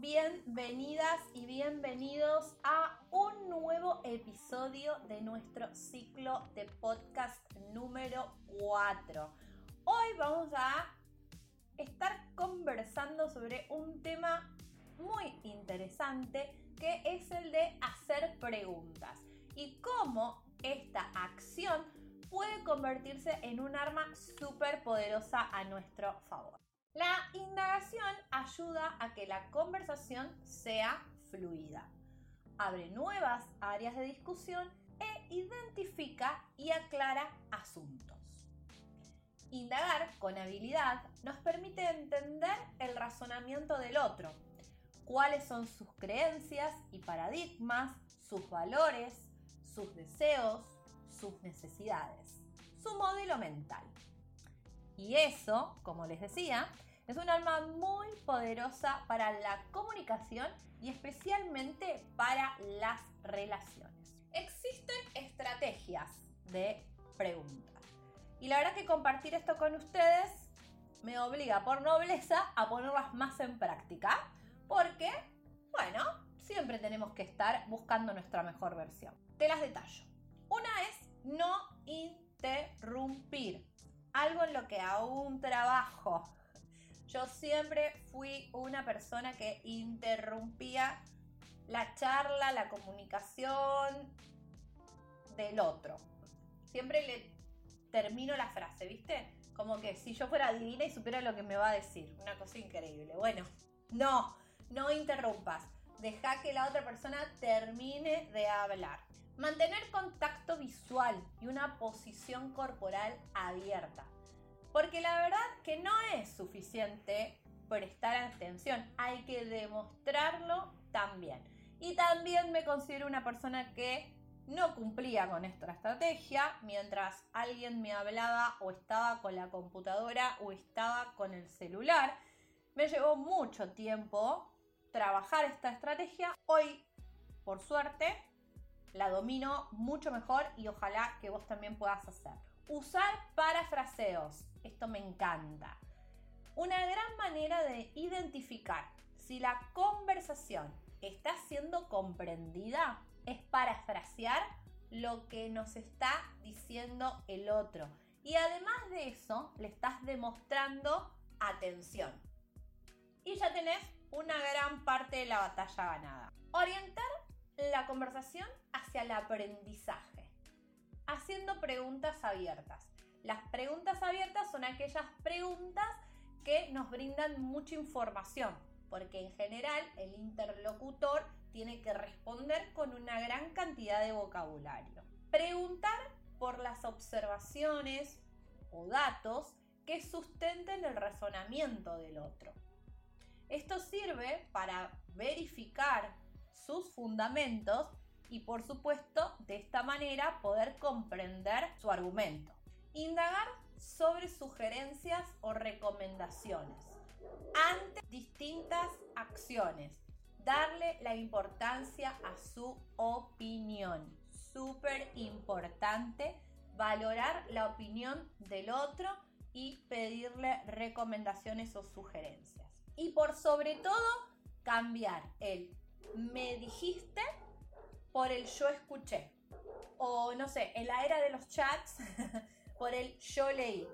bienvenidas y bienvenidos a un nuevo episodio de nuestro ciclo de podcast número 4. Hoy vamos a estar conversando sobre un tema muy interesante que es el de hacer preguntas y cómo esta acción puede convertirse en un arma súper poderosa a nuestro favor. La indagación ayuda a que la conversación sea fluida, abre nuevas áreas de discusión e identifica y aclara asuntos. Indagar con habilidad nos permite entender el razonamiento del otro, cuáles son sus creencias y paradigmas, sus valores, sus deseos, sus necesidades, su modelo mental. Y eso, como les decía, es un arma muy poderosa para la comunicación y especialmente para las relaciones. Existen estrategias de preguntas. Y la verdad que compartir esto con ustedes me obliga por nobleza a ponerlas más en práctica. Porque, bueno, siempre tenemos que estar buscando nuestra mejor versión. Te las detallo. Una es no interrumpir. Algo en lo que aún trabajo yo siempre fui una persona que interrumpía la charla, la comunicación del otro. Siempre le termino la frase, ¿viste? Como que si yo fuera divina y supiera lo que me va a decir. Una cosa increíble. Bueno, no, no interrumpas. Deja que la otra persona termine de hablar. Mantener contacto visual y una posición corporal abierta. Porque la verdad que no es suficiente prestar atención, hay que demostrarlo también. Y también me considero una persona que no cumplía con esta estrategia mientras alguien me hablaba o estaba con la computadora o estaba con el celular. Me llevó mucho tiempo trabajar esta estrategia. Hoy, por suerte, la domino mucho mejor y ojalá que vos también puedas hacerlo. Usar parafraseos. Esto me encanta. Una gran manera de identificar si la conversación está siendo comprendida es parafrasear lo que nos está diciendo el otro. Y además de eso, le estás demostrando atención. Y ya tenés una gran parte de la batalla ganada. Orientar la conversación hacia el aprendizaje, haciendo preguntas abiertas. Las preguntas abiertas son aquellas preguntas que nos brindan mucha información, porque en general el interlocutor tiene que responder con una gran cantidad de vocabulario. Preguntar por las observaciones o datos que sustenten el razonamiento del otro. Esto sirve para verificar sus fundamentos y por supuesto de esta manera poder comprender su argumento. Indagar sobre sugerencias o recomendaciones ante distintas acciones. Darle la importancia a su opinión. Súper importante valorar la opinión del otro y pedirle recomendaciones o sugerencias. Y por sobre todo, cambiar el me dijiste por el yo escuché. O no sé, en la era de los chats por el yo leí.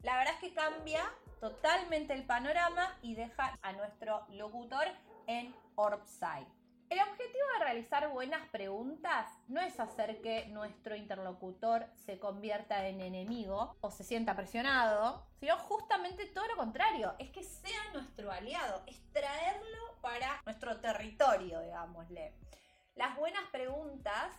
La verdad es que cambia totalmente el panorama y deja a nuestro locutor en Orbside. El objetivo de realizar buenas preguntas no es hacer que nuestro interlocutor se convierta en enemigo o se sienta presionado, sino justamente todo lo contrario, es que sea nuestro aliado, es traerlo para nuestro territorio, digámosle. Las buenas preguntas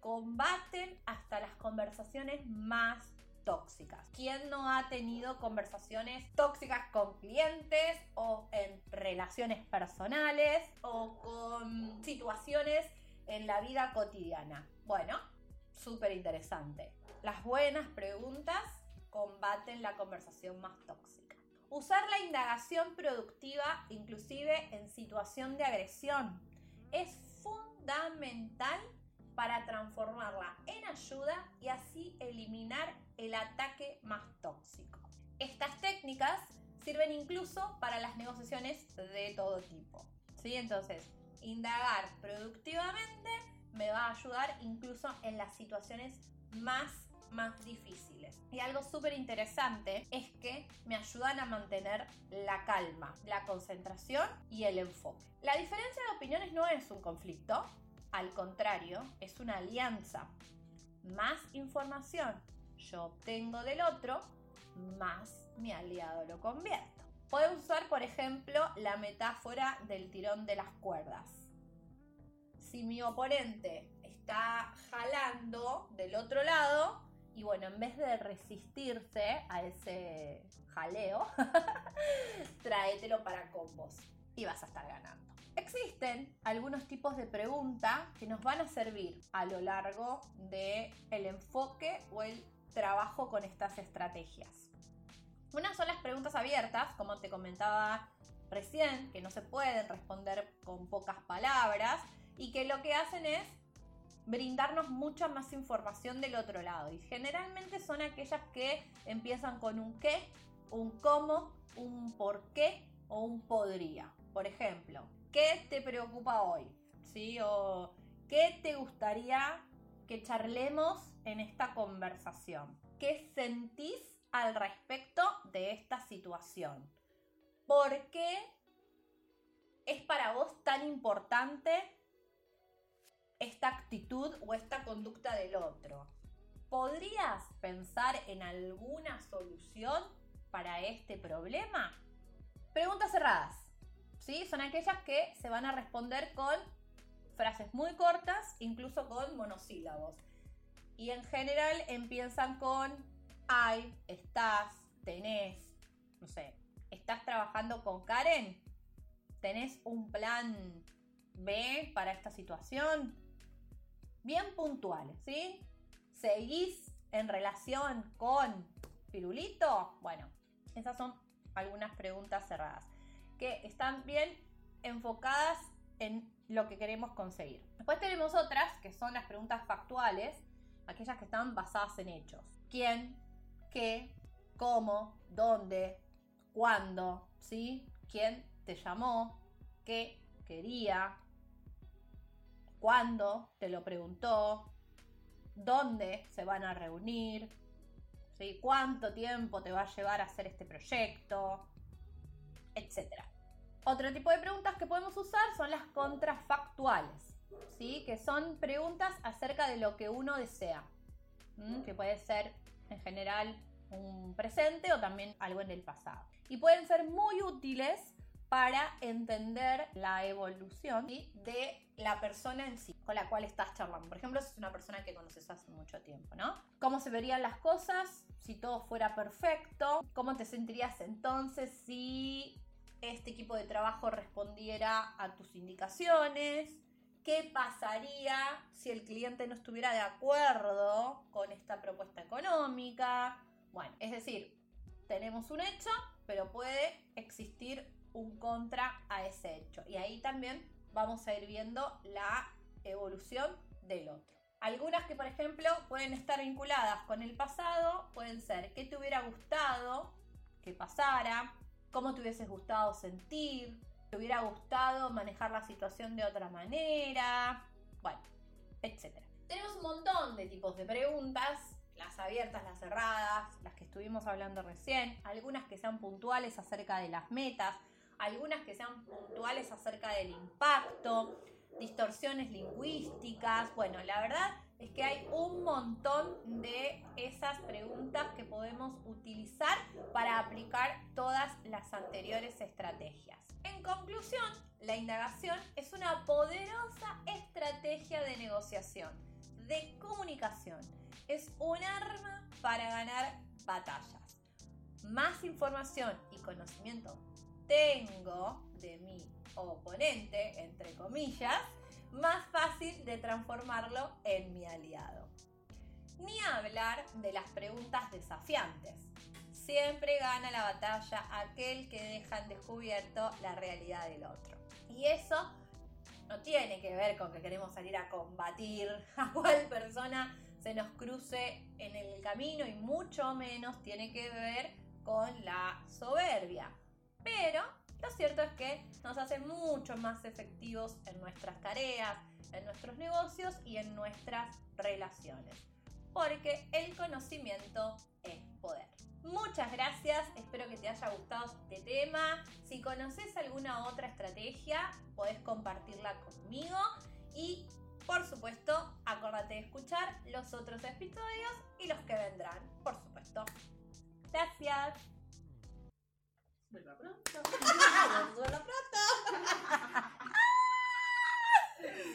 combaten hasta las conversaciones más tóxicas. ¿Quién no ha tenido conversaciones tóxicas con clientes o en relaciones personales o con situaciones en la vida cotidiana? Bueno, súper interesante. Las buenas preguntas combaten la conversación más tóxica. Usar la indagación productiva inclusive en situación de agresión es fundamental para transformarla en ayuda y así eliminar el ataque más tóxico. Estas técnicas sirven incluso para las negociaciones de todo tipo. ¿sí? Entonces, indagar productivamente me va a ayudar incluso en las situaciones más más difíciles. Y algo súper interesante es que me ayudan a mantener la calma, la concentración y el enfoque. La diferencia de opiniones no es un conflicto, al contrario, es una alianza. Más información yo obtengo del otro, más mi aliado lo convierto. Podemos usar, por ejemplo, la metáfora del tirón de las cuerdas. Si mi oponente está jalando del otro lado, y bueno, en vez de resistirse a ese jaleo, tráetelo para combos y vas a estar ganando. Existen algunos tipos de preguntas que nos van a servir a lo largo del el enfoque o el trabajo con estas estrategias. Unas son las preguntas abiertas, como te comentaba recién, que no se pueden responder con pocas palabras y que lo que hacen es brindarnos mucha más información del otro lado. Y generalmente son aquellas que empiezan con un qué, un cómo, un por qué o un podría. Por ejemplo, ¿qué te preocupa hoy? ¿Sí? O ¿qué te gustaría que charlemos en esta conversación? ¿Qué sentís al respecto de esta situación? ¿Por qué es para vos tan importante esta actitud o esta conducta del otro. ¿Podrías pensar en alguna solución para este problema? Preguntas cerradas. ¿sí? Son aquellas que se van a responder con frases muy cortas, incluso con monosílabos. Y en general empiezan con hay, estás, tenés, no sé, estás trabajando con Karen, tenés un plan B para esta situación, bien puntuales, ¿sí? ¿Seguís en relación con Pirulito? Bueno, esas son algunas preguntas cerradas que están bien enfocadas en lo que queremos conseguir. Después tenemos otras que son las preguntas factuales, aquellas que están basadas en hechos. ¿Quién? ¿Qué? ¿Cómo? ¿Dónde? ¿Cuándo? ¿Sí? ¿Quién te llamó? ¿Qué quería? Cuándo te lo preguntó, dónde se van a reunir, ¿sí? cuánto tiempo te va a llevar a hacer este proyecto, etc. Otro tipo de preguntas que podemos usar son las contrafactuales, ¿sí? que son preguntas acerca de lo que uno desea, que puede ser en general un presente o también algo en el pasado. Y pueden ser muy útiles para entender la evolución de la persona en sí con la cual estás charlando. Por ejemplo, si es una persona que conoces hace mucho tiempo, ¿no? ¿Cómo se verían las cosas si todo fuera perfecto? ¿Cómo te sentirías entonces si este equipo de trabajo respondiera a tus indicaciones? ¿Qué pasaría si el cliente no estuviera de acuerdo con esta propuesta económica? Bueno, es decir, tenemos un hecho, pero puede existir un contra a ese hecho. Y ahí también vamos a ir viendo la evolución del otro. Algunas que, por ejemplo, pueden estar vinculadas con el pasado, pueden ser qué te hubiera gustado que pasara, cómo te hubieses gustado sentir, te hubiera gustado manejar la situación de otra manera, bueno, etc. Tenemos un montón de tipos de preguntas, las abiertas, las cerradas, las que estuvimos hablando recién, algunas que sean puntuales acerca de las metas, algunas que sean puntuales acerca del impacto, distorsiones lingüísticas. Bueno, la verdad es que hay un montón de esas preguntas que podemos utilizar para aplicar todas las anteriores estrategias. En conclusión, la indagación es una poderosa estrategia de negociación, de comunicación. Es un arma para ganar batallas. Más información y conocimiento tengo de mi oponente, entre comillas, más fácil de transformarlo en mi aliado. Ni hablar de las preguntas desafiantes. Siempre gana la batalla aquel que deja en descubierto la realidad del otro. Y eso no tiene que ver con que queremos salir a combatir a cual persona se nos cruce en el camino y mucho menos tiene que ver con la soberbia. Pero lo cierto es que nos hace mucho más efectivos en nuestras tareas, en nuestros negocios y en nuestras relaciones. Porque el conocimiento es poder. Muchas gracias, espero que te haya gustado este tema. Si conoces alguna otra estrategia, podés compartirla conmigo y por supuesto, acuérdate de escuchar los otros episodios y los que vendrán, por supuesto. Gracias. Vuelva pronto. Vuelva pronto.